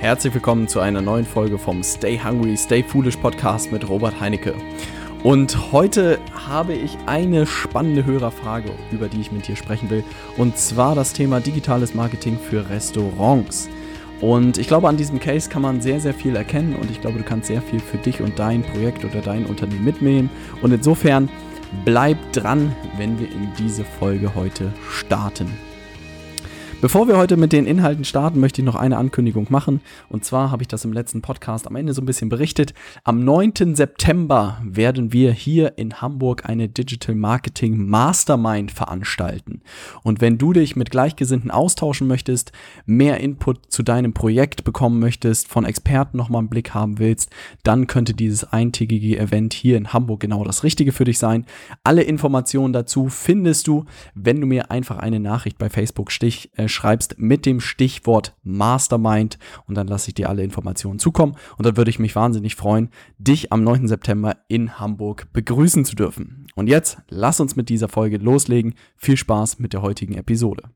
Herzlich willkommen zu einer neuen Folge vom Stay Hungry, Stay Foolish Podcast mit Robert Heinecke. Und heute habe ich eine spannende Hörerfrage, über die ich mit dir sprechen will. Und zwar das Thema digitales Marketing für Restaurants. Und ich glaube, an diesem Case kann man sehr, sehr viel erkennen und ich glaube, du kannst sehr viel für dich und dein Projekt oder dein Unternehmen mitnehmen. Und insofern bleib dran, wenn wir in diese Folge heute starten. Bevor wir heute mit den Inhalten starten, möchte ich noch eine Ankündigung machen. Und zwar habe ich das im letzten Podcast am Ende so ein bisschen berichtet. Am 9. September werden wir hier in Hamburg eine Digital Marketing Mastermind veranstalten. Und wenn du dich mit Gleichgesinnten austauschen möchtest, mehr Input zu deinem Projekt bekommen möchtest, von Experten nochmal einen Blick haben willst, dann könnte dieses eintägige Event hier in Hamburg genau das Richtige für dich sein. Alle Informationen dazu findest du, wenn du mir einfach eine Nachricht bei Facebook stich, äh, schreibst mit dem Stichwort Mastermind und dann lasse ich dir alle Informationen zukommen und dann würde ich mich wahnsinnig freuen, dich am 9. September in Hamburg begrüßen zu dürfen. Und jetzt lass uns mit dieser Folge loslegen. Viel Spaß mit der heutigen Episode.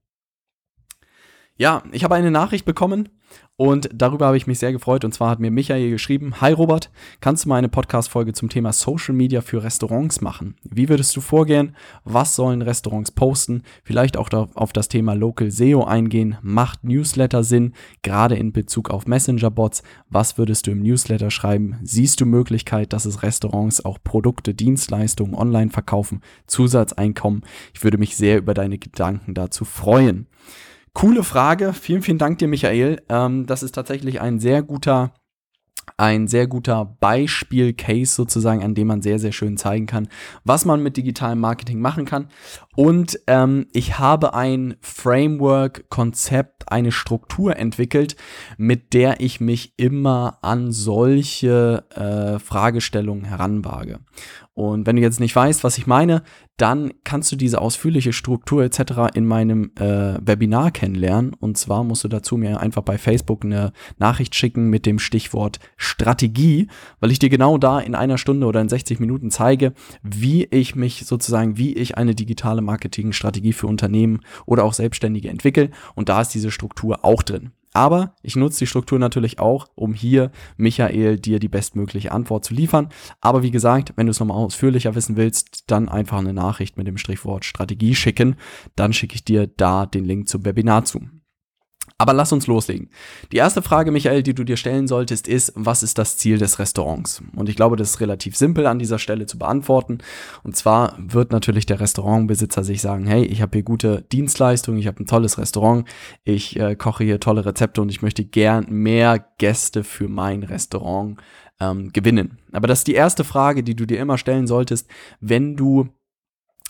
Ja, ich habe eine Nachricht bekommen und darüber habe ich mich sehr gefreut. Und zwar hat mir Michael geschrieben: Hi Robert, kannst du mal eine Podcast-Folge zum Thema Social Media für Restaurants machen? Wie würdest du vorgehen? Was sollen Restaurants posten? Vielleicht auch auf das Thema Local SEO eingehen. Macht Newsletter Sinn? Gerade in Bezug auf Messenger-Bots. Was würdest du im Newsletter schreiben? Siehst du Möglichkeit, dass es Restaurants auch Produkte, Dienstleistungen online verkaufen? Zusatzeinkommen? Ich würde mich sehr über deine Gedanken dazu freuen. Coole Frage. Vielen, vielen Dank dir, Michael. Ähm, das ist tatsächlich ein sehr guter, ein sehr guter Beispiel-Case sozusagen, an dem man sehr, sehr schön zeigen kann, was man mit digitalem Marketing machen kann. Und ähm, ich habe ein Framework, Konzept, eine Struktur entwickelt, mit der ich mich immer an solche äh, Fragestellungen heranwage. Und wenn du jetzt nicht weißt, was ich meine, dann kannst du diese ausführliche Struktur etc. in meinem äh, Webinar kennenlernen. Und zwar musst du dazu mir einfach bei Facebook eine Nachricht schicken mit dem Stichwort Strategie, weil ich dir genau da in einer Stunde oder in 60 Minuten zeige, wie ich mich sozusagen, wie ich eine digitale Marketingstrategie für Unternehmen oder auch Selbstständige entwickle. Und da ist diese Struktur auch drin. Aber ich nutze die Struktur natürlich auch, um hier, Michael, dir die bestmögliche Antwort zu liefern. Aber wie gesagt, wenn du es nochmal ausführlicher wissen willst, dann einfach eine Nachricht mit dem Strichwort Strategie schicken. Dann schicke ich dir da den Link zum Webinar zu. Aber lass uns loslegen. Die erste Frage, Michael, die du dir stellen solltest, ist, was ist das Ziel des Restaurants? Und ich glaube, das ist relativ simpel an dieser Stelle zu beantworten. Und zwar wird natürlich der Restaurantbesitzer sich sagen, hey, ich habe hier gute Dienstleistungen, ich habe ein tolles Restaurant, ich äh, koche hier tolle Rezepte und ich möchte gern mehr Gäste für mein Restaurant ähm, gewinnen. Aber das ist die erste Frage, die du dir immer stellen solltest, wenn du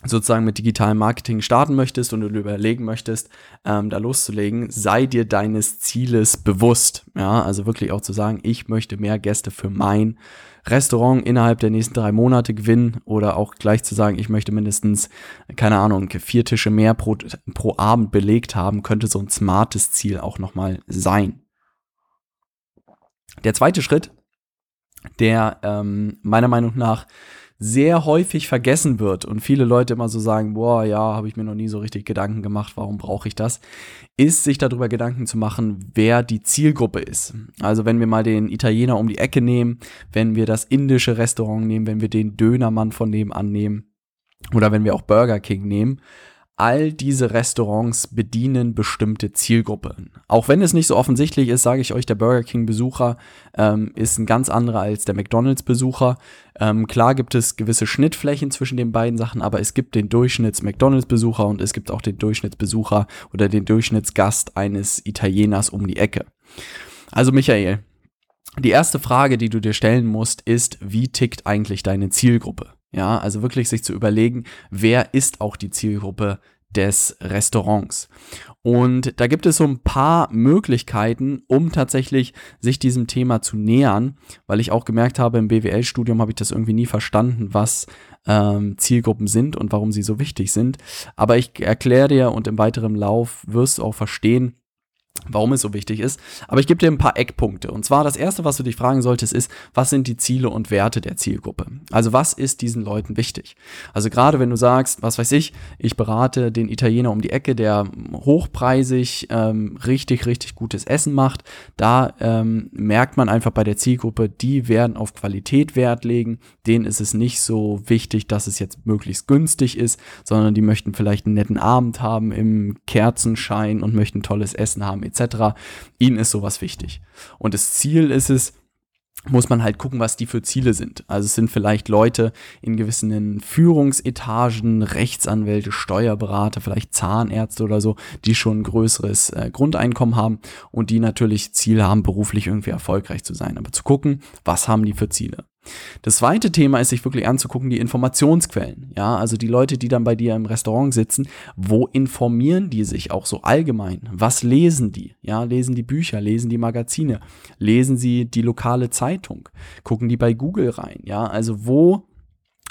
sozusagen mit digitalem Marketing starten möchtest und du überlegen möchtest, ähm, da loszulegen, sei dir deines Zieles bewusst. Ja, also wirklich auch zu sagen, ich möchte mehr Gäste für mein Restaurant innerhalb der nächsten drei Monate gewinnen oder auch gleich zu sagen, ich möchte mindestens, keine Ahnung, vier Tische mehr pro, pro Abend belegt haben, könnte so ein smartes Ziel auch nochmal sein. Der zweite Schritt, der ähm, meiner Meinung nach sehr häufig vergessen wird und viele Leute immer so sagen, boah, ja, habe ich mir noch nie so richtig Gedanken gemacht, warum brauche ich das, ist sich darüber Gedanken zu machen, wer die Zielgruppe ist. Also wenn wir mal den Italiener um die Ecke nehmen, wenn wir das indische Restaurant nehmen, wenn wir den Dönermann von nebenan nehmen oder wenn wir auch Burger King nehmen, all diese Restaurants bedienen bestimmte Zielgruppen. Auch wenn es nicht so offensichtlich ist, sage ich euch, der Burger King-Besucher ähm, ist ein ganz anderer als der McDonald's-Besucher. Ähm, klar gibt es gewisse Schnittflächen zwischen den beiden Sachen, aber es gibt den Durchschnitts-McDonald's-Besucher und es gibt auch den Durchschnittsbesucher oder den Durchschnittsgast eines Italieners um die Ecke. Also Michael, die erste Frage, die du dir stellen musst, ist, wie tickt eigentlich deine Zielgruppe? Ja, also wirklich sich zu überlegen, wer ist auch die Zielgruppe des Restaurants. Und da gibt es so ein paar Möglichkeiten, um tatsächlich sich diesem Thema zu nähern, weil ich auch gemerkt habe, im BWL-Studium habe ich das irgendwie nie verstanden, was ähm, Zielgruppen sind und warum sie so wichtig sind. Aber ich erkläre dir und im weiteren Lauf wirst du auch verstehen, warum es so wichtig ist. Aber ich gebe dir ein paar Eckpunkte. Und zwar das erste, was du dich fragen solltest, ist, was sind die Ziele und Werte der Zielgruppe? Also was ist diesen Leuten wichtig? Also gerade wenn du sagst, was weiß ich, ich berate den Italiener um die Ecke, der hochpreisig ähm, richtig, richtig gutes Essen macht, da ähm, merkt man einfach bei der Zielgruppe, die werden auf Qualität Wert legen. Denen ist es nicht so wichtig, dass es jetzt möglichst günstig ist, sondern die möchten vielleicht einen netten Abend haben im Kerzenschein und möchten tolles Essen haben etc. Ihnen ist sowas wichtig. Und das Ziel ist es, muss man halt gucken, was die für Ziele sind. Also es sind vielleicht Leute in gewissen Führungsetagen, Rechtsanwälte, Steuerberater, vielleicht Zahnärzte oder so, die schon ein größeres äh, Grundeinkommen haben und die natürlich Ziele haben, beruflich irgendwie erfolgreich zu sein. Aber zu gucken, was haben die für Ziele. Das zweite Thema ist, sich wirklich anzugucken, die Informationsquellen. Ja, also die Leute, die dann bei dir im Restaurant sitzen, wo informieren die sich auch so allgemein? Was lesen die? Ja, lesen die Bücher, lesen die Magazine, lesen sie die lokale Zeitung, gucken die bei Google rein? Ja, also wo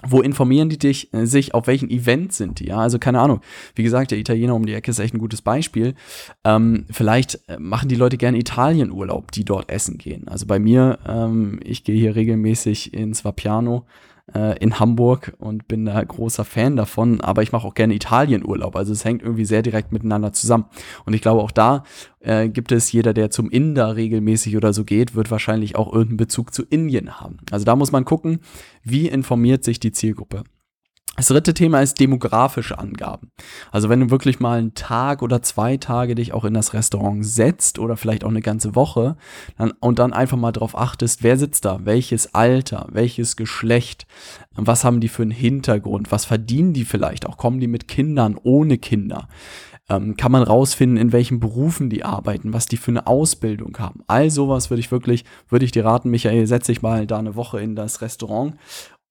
wo informieren die dich, äh, sich, auf welchen Event sind die? Ja, also keine Ahnung. Wie gesagt, der Italiener um die Ecke ist echt ein gutes Beispiel. Ähm, vielleicht äh, machen die Leute gerne Italienurlaub, die dort essen gehen. Also bei mir, ähm, ich gehe hier regelmäßig ins Vapiano äh, in Hamburg und bin da großer Fan davon, aber ich mache auch gerne Italienurlaub. Also es hängt irgendwie sehr direkt miteinander zusammen. Und ich glaube, auch da äh, gibt es jeder, der zum Inder regelmäßig oder so geht, wird wahrscheinlich auch irgendeinen Bezug zu Indien haben. Also da muss man gucken, wie informiert sich die Zielgruppe. Das dritte Thema ist demografische Angaben. Also wenn du wirklich mal einen Tag oder zwei Tage dich auch in das Restaurant setzt oder vielleicht auch eine ganze Woche dann, und dann einfach mal darauf achtest, wer sitzt da, welches Alter, welches Geschlecht, was haben die für einen Hintergrund, was verdienen die vielleicht, auch kommen die mit Kindern, ohne Kinder. Ähm, kann man rausfinden, in welchen Berufen die arbeiten, was die für eine Ausbildung haben. All sowas würde ich wirklich, würde ich dir raten, Michael, setz dich mal da eine Woche in das Restaurant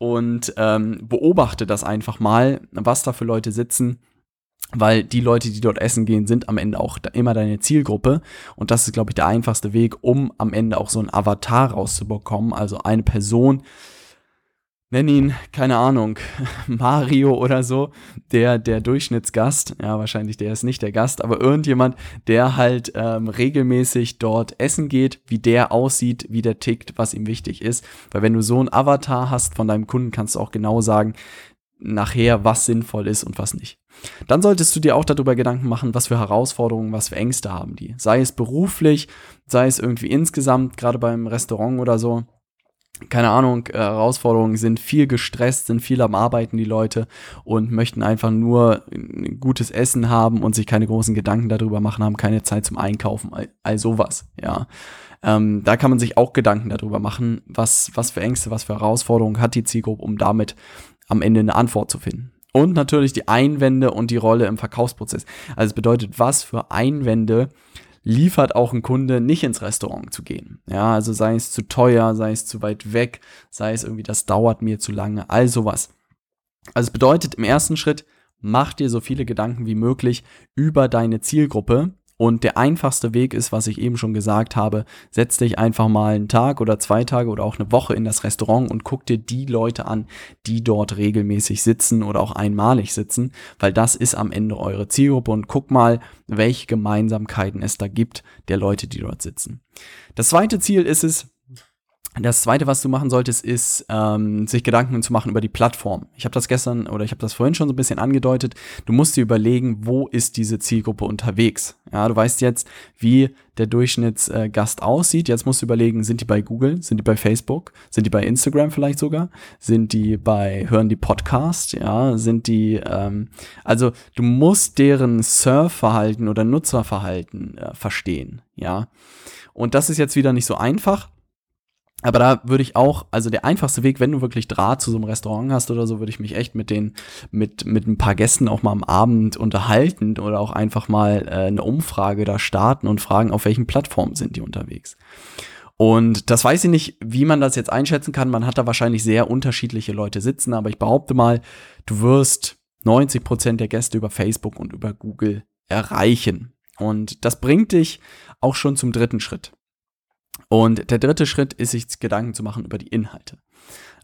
und ähm, beobachte das einfach mal, was da für Leute sitzen. Weil die Leute, die dort essen gehen, sind am Ende auch immer deine Zielgruppe. Und das ist, glaube ich, der einfachste Weg, um am Ende auch so ein Avatar rauszubekommen. Also eine Person, nenn ihn, keine Ahnung, Mario oder so, der, der Durchschnittsgast, ja, wahrscheinlich der ist nicht der Gast, aber irgendjemand, der halt ähm, regelmäßig dort essen geht, wie der aussieht, wie der tickt, was ihm wichtig ist. Weil wenn du so ein Avatar hast von deinem Kunden, kannst du auch genau sagen, nachher, was sinnvoll ist und was nicht. Dann solltest du dir auch darüber Gedanken machen, was für Herausforderungen, was für Ängste haben die. Sei es beruflich, sei es irgendwie insgesamt, gerade beim Restaurant oder so keine Ahnung, äh, Herausforderungen sind viel gestresst, sind viel am Arbeiten die Leute und möchten einfach nur gutes Essen haben und sich keine großen Gedanken darüber machen, haben keine Zeit zum Einkaufen, all, all sowas, ja. Ähm, da kann man sich auch Gedanken darüber machen, was, was für Ängste, was für Herausforderungen hat die Zielgruppe, um damit am Ende eine Antwort zu finden. Und natürlich die Einwände und die Rolle im Verkaufsprozess. Also es bedeutet, was für Einwände liefert auch ein Kunde nicht ins Restaurant zu gehen. Ja, also sei es zu teuer, sei es zu weit weg, sei es irgendwie, das dauert mir zu lange, all sowas. Also es bedeutet im ersten Schritt, mach dir so viele Gedanken wie möglich über deine Zielgruppe und der einfachste Weg ist, was ich eben schon gesagt habe, setz dich einfach mal einen Tag oder zwei Tage oder auch eine Woche in das Restaurant und guck dir die Leute an, die dort regelmäßig sitzen oder auch einmalig sitzen, weil das ist am Ende eure Zielgruppe und guck mal, welche Gemeinsamkeiten es da gibt der Leute, die dort sitzen. Das zweite Ziel ist es, das zweite, was du machen solltest, ist, ähm, sich Gedanken zu machen über die Plattform. Ich habe das gestern oder ich habe das vorhin schon so ein bisschen angedeutet. Du musst dir überlegen, wo ist diese Zielgruppe unterwegs. Ja, du weißt jetzt, wie der Durchschnittsgast äh, aussieht. Jetzt musst du überlegen, sind die bei Google, sind die bei Facebook, sind die bei Instagram vielleicht sogar, sind die bei, hören die Podcast, ja, sind die, ähm, also du musst deren Surfverhalten oder Nutzerverhalten äh, verstehen, ja. Und das ist jetzt wieder nicht so einfach aber da würde ich auch, also der einfachste Weg, wenn du wirklich Draht zu so einem Restaurant hast oder so, würde ich mich echt mit den, mit, mit ein paar Gästen auch mal am Abend unterhalten oder auch einfach mal äh, eine Umfrage da starten und fragen, auf welchen Plattformen sind die unterwegs. Und das weiß ich nicht, wie man das jetzt einschätzen kann. Man hat da wahrscheinlich sehr unterschiedliche Leute sitzen, aber ich behaupte mal, du wirst 90 Prozent der Gäste über Facebook und über Google erreichen. Und das bringt dich auch schon zum dritten Schritt. Und der dritte Schritt ist, sich Gedanken zu machen über die Inhalte.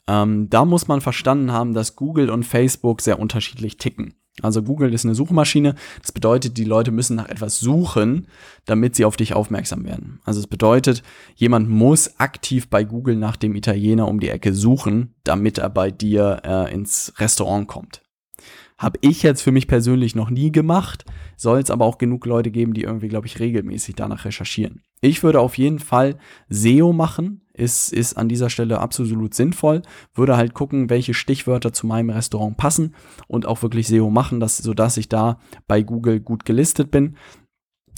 Ähm, da muss man verstanden haben, dass Google und Facebook sehr unterschiedlich ticken. Also Google ist eine Suchmaschine. Das bedeutet, die Leute müssen nach etwas suchen, damit sie auf dich aufmerksam werden. Also es bedeutet, jemand muss aktiv bei Google nach dem Italiener um die Ecke suchen, damit er bei dir äh, ins Restaurant kommt. Habe ich jetzt für mich persönlich noch nie gemacht, soll es aber auch genug Leute geben, die irgendwie, glaube ich, regelmäßig danach recherchieren. Ich würde auf jeden Fall SEO machen, ist, ist an dieser Stelle absolut sinnvoll. Würde halt gucken, welche Stichwörter zu meinem Restaurant passen und auch wirklich SEO machen, dass, sodass ich da bei Google gut gelistet bin.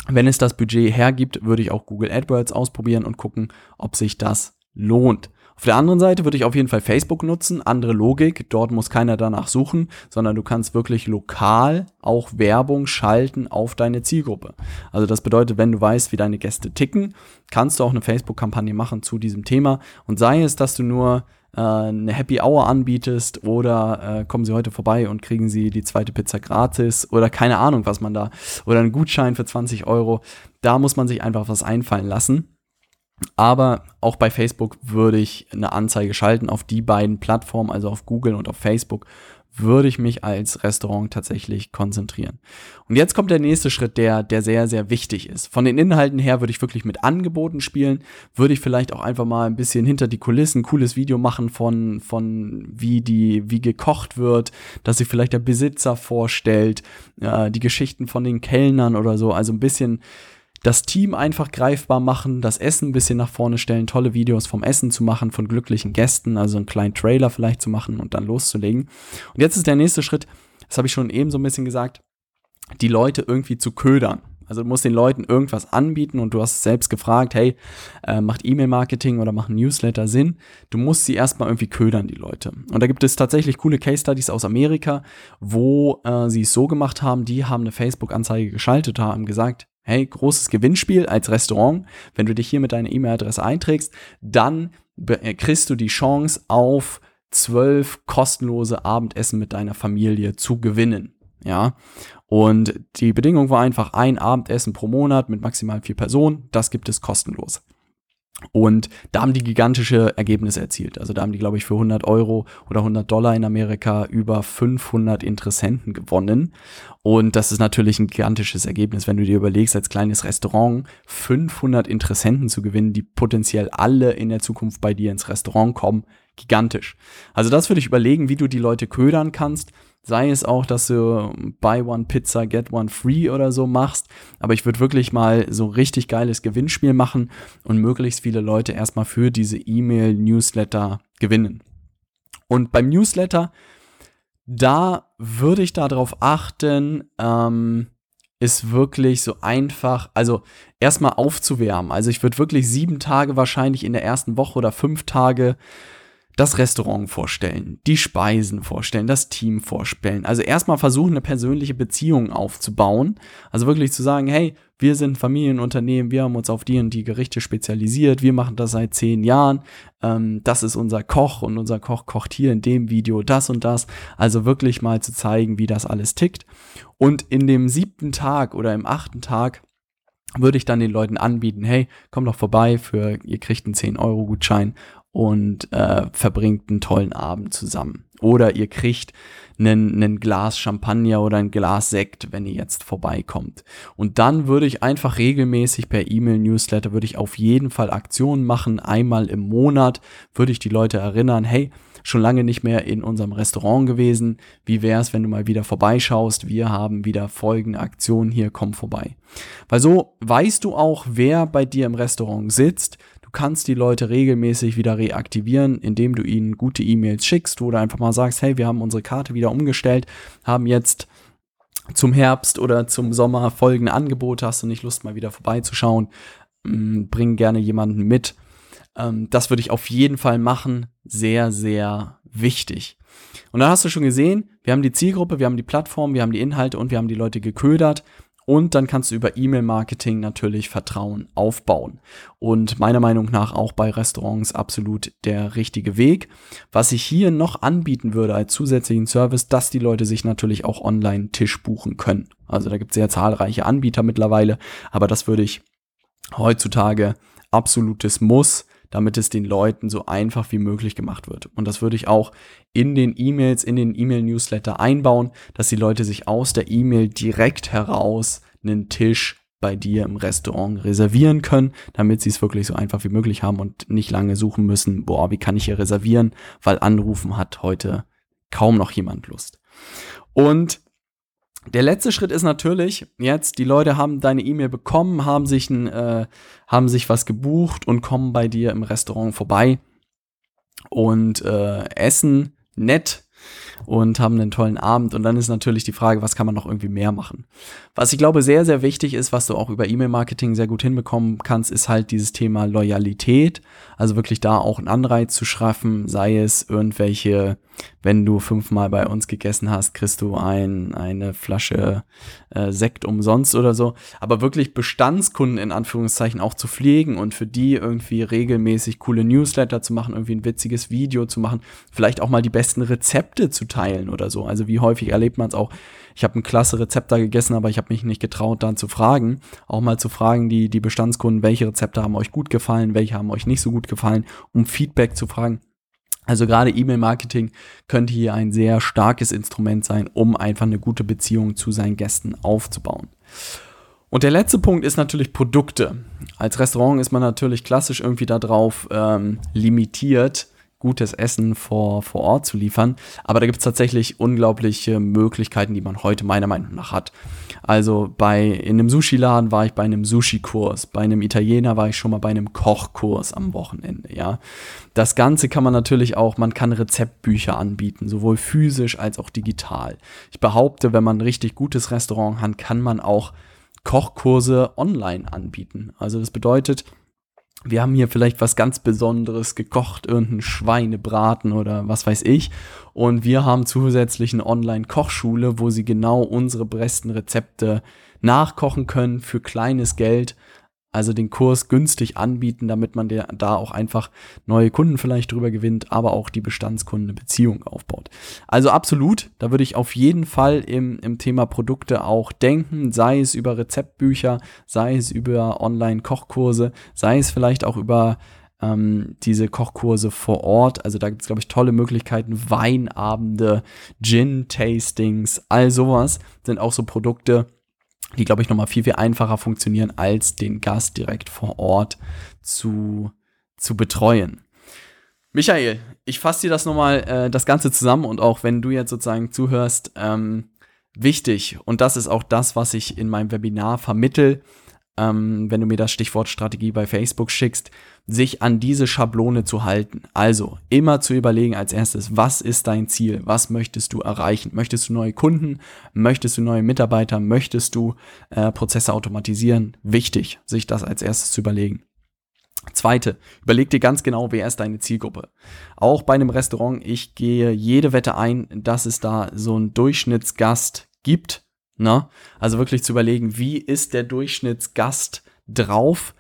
Wenn es das Budget hergibt, würde ich auch Google AdWords ausprobieren und gucken, ob sich das lohnt. Auf der anderen Seite würde ich auf jeden Fall Facebook nutzen, andere Logik, dort muss keiner danach suchen, sondern du kannst wirklich lokal auch Werbung schalten auf deine Zielgruppe. Also das bedeutet, wenn du weißt, wie deine Gäste ticken, kannst du auch eine Facebook-Kampagne machen zu diesem Thema und sei es, dass du nur äh, eine Happy Hour anbietest oder äh, kommen Sie heute vorbei und kriegen Sie die zweite Pizza gratis oder keine Ahnung, was man da oder einen Gutschein für 20 Euro. Da muss man sich einfach was einfallen lassen. Aber auch bei Facebook würde ich eine Anzeige schalten. Auf die beiden Plattformen, also auf Google und auf Facebook, würde ich mich als Restaurant tatsächlich konzentrieren. Und jetzt kommt der nächste Schritt, der, der sehr, sehr wichtig ist. Von den Inhalten her würde ich wirklich mit Angeboten spielen, würde ich vielleicht auch einfach mal ein bisschen hinter die Kulissen, cooles Video machen von, von wie die, wie gekocht wird, dass sich vielleicht der Besitzer vorstellt, äh, die Geschichten von den Kellnern oder so, also ein bisschen, das Team einfach greifbar machen, das Essen ein bisschen nach vorne stellen, tolle Videos vom Essen zu machen, von glücklichen Gästen, also einen kleinen Trailer vielleicht zu machen und dann loszulegen. Und jetzt ist der nächste Schritt, das habe ich schon eben so ein bisschen gesagt, die Leute irgendwie zu ködern. Also du musst den Leuten irgendwas anbieten und du hast selbst gefragt, hey, äh, macht E-Mail-Marketing oder macht Newsletter Sinn? Du musst sie erstmal irgendwie ködern, die Leute. Und da gibt es tatsächlich coole Case-Studies aus Amerika, wo äh, sie es so gemacht haben, die haben eine Facebook-Anzeige geschaltet, haben gesagt, hey, großes Gewinnspiel als Restaurant. Wenn du dich hier mit deiner E-Mail-Adresse einträgst, dann äh, kriegst du die Chance auf zwölf kostenlose Abendessen mit deiner Familie zu gewinnen. Ja, und die Bedingung war einfach ein Abendessen pro Monat mit maximal vier Personen. Das gibt es kostenlos. Und da haben die gigantische Ergebnisse erzielt. Also da haben die, glaube ich, für 100 Euro oder 100 Dollar in Amerika über 500 Interessenten gewonnen. Und das ist natürlich ein gigantisches Ergebnis, wenn du dir überlegst, als kleines Restaurant 500 Interessenten zu gewinnen, die potenziell alle in der Zukunft bei dir ins Restaurant kommen. Gigantisch. Also das würde ich überlegen, wie du die Leute ködern kannst Sei es auch, dass du Buy One Pizza, Get One Free oder so machst. Aber ich würde wirklich mal so richtig geiles Gewinnspiel machen und möglichst viele Leute erstmal für diese E-Mail-Newsletter gewinnen. Und beim Newsletter, da würde ich darauf achten, ähm, ist wirklich so einfach, also erstmal aufzuwärmen. Also ich würde wirklich sieben Tage wahrscheinlich in der ersten Woche oder fünf Tage das Restaurant vorstellen, die Speisen vorstellen, das Team vorstellen. Also erstmal versuchen, eine persönliche Beziehung aufzubauen. Also wirklich zu sagen, hey, wir sind Familienunternehmen, wir haben uns auf die und die Gerichte spezialisiert, wir machen das seit zehn Jahren. Ähm, das ist unser Koch und unser Koch kocht hier in dem Video das und das. Also wirklich mal zu zeigen, wie das alles tickt. Und in dem siebten Tag oder im achten Tag würde ich dann den Leuten anbieten, hey, komm doch vorbei für, ihr kriegt einen 10-Euro-Gutschein und äh, verbringt einen tollen Abend zusammen. Oder ihr kriegt einen, einen Glas Champagner oder ein Glas Sekt, wenn ihr jetzt vorbeikommt. Und dann würde ich einfach regelmäßig per E-Mail-Newsletter, würde ich auf jeden Fall Aktionen machen. Einmal im Monat würde ich die Leute erinnern, hey, schon lange nicht mehr in unserem Restaurant gewesen. Wie wär's, wenn du mal wieder vorbeischaust? Wir haben wieder folgende Aktionen hier, komm vorbei. Weil so weißt du auch, wer bei dir im Restaurant sitzt. Du kannst die Leute regelmäßig wieder reaktivieren, indem du ihnen gute E-Mails schickst, wo du einfach mal sagst, hey, wir haben unsere Karte wieder umgestellt, haben jetzt zum Herbst oder zum Sommer folgende Angebote, hast du nicht Lust mal wieder vorbeizuschauen, mm, bring gerne jemanden mit. Ähm, das würde ich auf jeden Fall machen. Sehr, sehr wichtig. Und dann hast du schon gesehen, wir haben die Zielgruppe, wir haben die Plattform, wir haben die Inhalte und wir haben die Leute geködert. Und dann kannst du über E-Mail-Marketing natürlich Vertrauen aufbauen. Und meiner Meinung nach auch bei Restaurants absolut der richtige Weg. Was ich hier noch anbieten würde als zusätzlichen Service, dass die Leute sich natürlich auch online Tisch buchen können. Also da gibt es sehr zahlreiche Anbieter mittlerweile, aber das würde ich heutzutage absolutes Muss damit es den Leuten so einfach wie möglich gemacht wird. Und das würde ich auch in den E-Mails, in den E-Mail-Newsletter einbauen, dass die Leute sich aus der E-Mail direkt heraus einen Tisch bei dir im Restaurant reservieren können, damit sie es wirklich so einfach wie möglich haben und nicht lange suchen müssen, boah, wie kann ich hier reservieren, weil anrufen hat heute kaum noch jemand Lust. Und der letzte Schritt ist natürlich jetzt, die Leute haben deine E-Mail bekommen, haben sich, ein, äh, haben sich was gebucht und kommen bei dir im Restaurant vorbei und äh, essen nett und haben einen tollen Abend. Und dann ist natürlich die Frage, was kann man noch irgendwie mehr machen? Was ich glaube sehr, sehr wichtig ist, was du auch über E-Mail-Marketing sehr gut hinbekommen kannst, ist halt dieses Thema Loyalität. Also wirklich da auch einen Anreiz zu schaffen, sei es irgendwelche wenn du fünfmal bei uns gegessen hast, kriegst du ein, eine Flasche äh, Sekt umsonst oder so. Aber wirklich Bestandskunden in Anführungszeichen auch zu pflegen und für die irgendwie regelmäßig coole Newsletter zu machen, irgendwie ein witziges Video zu machen, vielleicht auch mal die besten Rezepte zu teilen oder so. Also wie häufig erlebt man es auch, ich habe ein klasse Rezept da gegessen, aber ich habe mich nicht getraut, dann zu fragen. Auch mal zu fragen, die, die Bestandskunden, welche Rezepte haben euch gut gefallen, welche haben euch nicht so gut gefallen, um Feedback zu fragen. Also gerade E-Mail-Marketing könnte hier ein sehr starkes Instrument sein, um einfach eine gute Beziehung zu seinen Gästen aufzubauen. Und der letzte Punkt ist natürlich Produkte. Als Restaurant ist man natürlich klassisch irgendwie darauf ähm, limitiert, gutes Essen vor, vor Ort zu liefern. Aber da gibt es tatsächlich unglaubliche Möglichkeiten, die man heute meiner Meinung nach hat. Also bei in einem Sushi-Laden war ich bei einem Sushi-Kurs, bei einem Italiener war ich schon mal bei einem Kochkurs am Wochenende, ja. Das Ganze kann man natürlich auch, man kann Rezeptbücher anbieten, sowohl physisch als auch digital. Ich behaupte, wenn man ein richtig gutes Restaurant hat, kann man auch Kochkurse online anbieten. Also das bedeutet, wir haben hier vielleicht was ganz Besonderes gekocht, irgendein Schweinebraten oder was weiß ich. Und wir haben zusätzlich eine Online-Kochschule, wo sie genau unsere besten Rezepte nachkochen können für kleines Geld also den Kurs günstig anbieten, damit man da auch einfach neue Kunden vielleicht drüber gewinnt, aber auch die Bestandskundenbeziehung aufbaut. Also absolut, da würde ich auf jeden Fall im, im Thema Produkte auch denken, sei es über Rezeptbücher, sei es über Online-Kochkurse, sei es vielleicht auch über ähm, diese Kochkurse vor Ort. Also da gibt es, glaube ich, tolle Möglichkeiten, Weinabende, Gin-Tastings, all sowas sind auch so Produkte, die, glaube ich, nochmal viel, viel einfacher funktionieren, als den Gast direkt vor Ort zu, zu betreuen. Michael, ich fasse dir das nochmal, äh, das Ganze zusammen und auch wenn du jetzt sozusagen zuhörst, ähm, wichtig, und das ist auch das, was ich in meinem Webinar vermittel, ähm, wenn du mir das Stichwort Strategie bei Facebook schickst, sich an diese Schablone zu halten. Also immer zu überlegen als erstes, was ist dein Ziel? Was möchtest du erreichen? Möchtest du neue Kunden? Möchtest du neue Mitarbeiter? Möchtest du äh, Prozesse automatisieren? Wichtig, sich das als erstes zu überlegen. Zweite, überleg dir ganz genau, wer ist deine Zielgruppe. Auch bei einem Restaurant, ich gehe jede Wette ein, dass es da so einen Durchschnittsgast gibt, Ne? Also wirklich zu überlegen, wie ist der Durchschnittsgast drauf?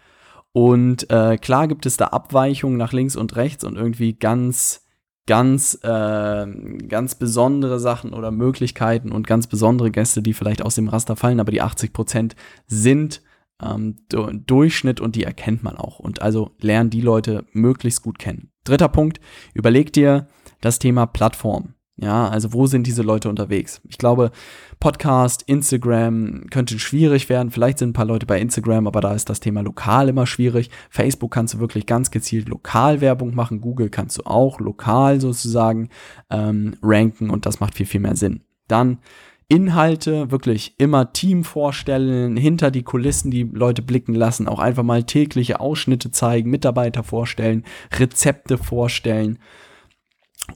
Und äh, klar gibt es da Abweichungen nach links und rechts und irgendwie ganz, ganz, äh, ganz besondere Sachen oder Möglichkeiten und ganz besondere Gäste, die vielleicht aus dem Raster fallen, aber die 80 Prozent sind ähm, Durchschnitt und die erkennt man auch. Und also lernen die Leute möglichst gut kennen. Dritter Punkt, überleg dir das Thema Plattform. Ja, also wo sind diese Leute unterwegs? Ich glaube, Podcast, Instagram könnte schwierig werden. Vielleicht sind ein paar Leute bei Instagram, aber da ist das Thema lokal immer schwierig. Facebook kannst du wirklich ganz gezielt Lokalwerbung machen. Google kannst du auch lokal sozusagen ähm, ranken und das macht viel, viel mehr Sinn. Dann Inhalte wirklich immer Team vorstellen, hinter die Kulissen die Leute blicken lassen, auch einfach mal tägliche Ausschnitte zeigen, Mitarbeiter vorstellen, Rezepte vorstellen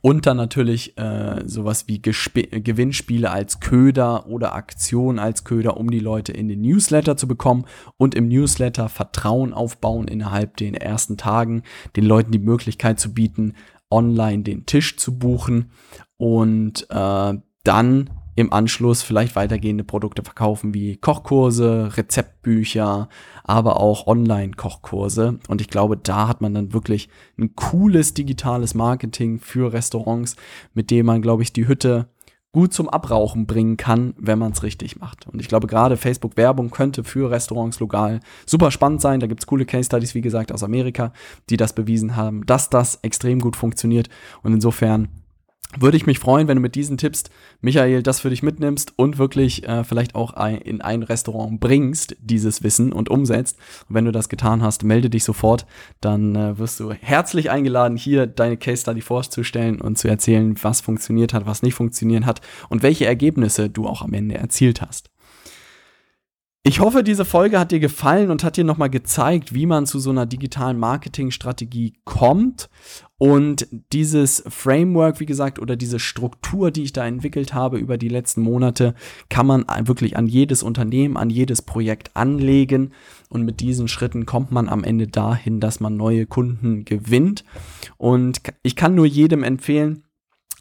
und dann natürlich äh, sowas wie Gesp Gewinnspiele als Köder oder Aktionen als Köder, um die Leute in den Newsletter zu bekommen und im Newsletter Vertrauen aufbauen innerhalb den ersten Tagen, den Leuten die Möglichkeit zu bieten, online den Tisch zu buchen. Und äh, dann im Anschluss vielleicht weitergehende Produkte verkaufen wie Kochkurse, Rezeptbücher, aber auch Online-Kochkurse. Und ich glaube, da hat man dann wirklich ein cooles digitales Marketing für Restaurants, mit dem man, glaube ich, die Hütte gut zum Abrauchen bringen kann, wenn man es richtig macht. Und ich glaube, gerade Facebook-Werbung könnte für Restaurants lokal super spannend sein. Da gibt es coole Case Studies, wie gesagt, aus Amerika, die das bewiesen haben, dass das extrem gut funktioniert. Und insofern würde ich mich freuen, wenn du mit diesen Tipps, Michael, das für dich mitnimmst und wirklich äh, vielleicht auch ein, in ein Restaurant bringst, dieses Wissen und umsetzt. Und wenn du das getan hast, melde dich sofort, dann äh, wirst du herzlich eingeladen, hier deine Case Study vorzustellen und zu erzählen, was funktioniert hat, was nicht funktioniert hat und welche Ergebnisse du auch am Ende erzielt hast. Ich hoffe, diese Folge hat dir gefallen und hat dir nochmal gezeigt, wie man zu so einer digitalen Marketingstrategie kommt. Und dieses Framework, wie gesagt, oder diese Struktur, die ich da entwickelt habe über die letzten Monate, kann man wirklich an jedes Unternehmen, an jedes Projekt anlegen. Und mit diesen Schritten kommt man am Ende dahin, dass man neue Kunden gewinnt. Und ich kann nur jedem empfehlen,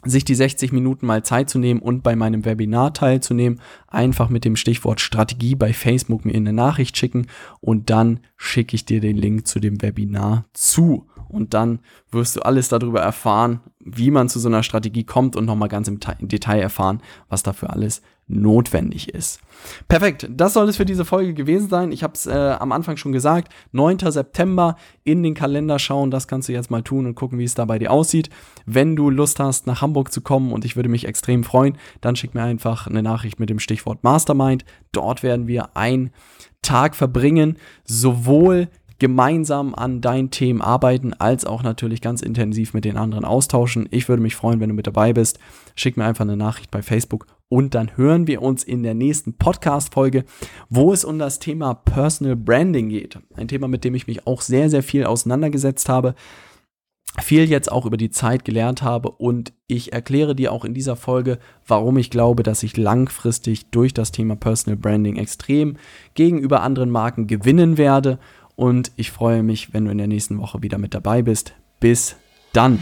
sich die 60 Minuten mal Zeit zu nehmen und bei meinem Webinar teilzunehmen, einfach mit dem Stichwort Strategie bei Facebook mir eine Nachricht schicken und dann schicke ich dir den Link zu dem Webinar zu. Und dann wirst du alles darüber erfahren, wie man zu so einer Strategie kommt und nochmal ganz im Detail erfahren, was dafür alles notwendig ist. Perfekt, das soll es für diese Folge gewesen sein. Ich habe es äh, am Anfang schon gesagt, 9. September in den Kalender schauen, das kannst du jetzt mal tun und gucken, wie es da bei dir aussieht. Wenn du Lust hast, nach Hamburg zu kommen und ich würde mich extrem freuen, dann schick mir einfach eine Nachricht mit dem Stichwort Mastermind. Dort werden wir einen Tag verbringen, sowohl gemeinsam an deinen Themen arbeiten, als auch natürlich ganz intensiv mit den anderen austauschen. Ich würde mich freuen, wenn du mit dabei bist. Schick mir einfach eine Nachricht bei Facebook und dann hören wir uns in der nächsten Podcast-Folge, wo es um das Thema Personal Branding geht. Ein Thema, mit dem ich mich auch sehr, sehr viel auseinandergesetzt habe viel jetzt auch über die Zeit gelernt habe und ich erkläre dir auch in dieser Folge, warum ich glaube, dass ich langfristig durch das Thema Personal Branding extrem gegenüber anderen Marken gewinnen werde und ich freue mich, wenn du in der nächsten Woche wieder mit dabei bist. Bis dann.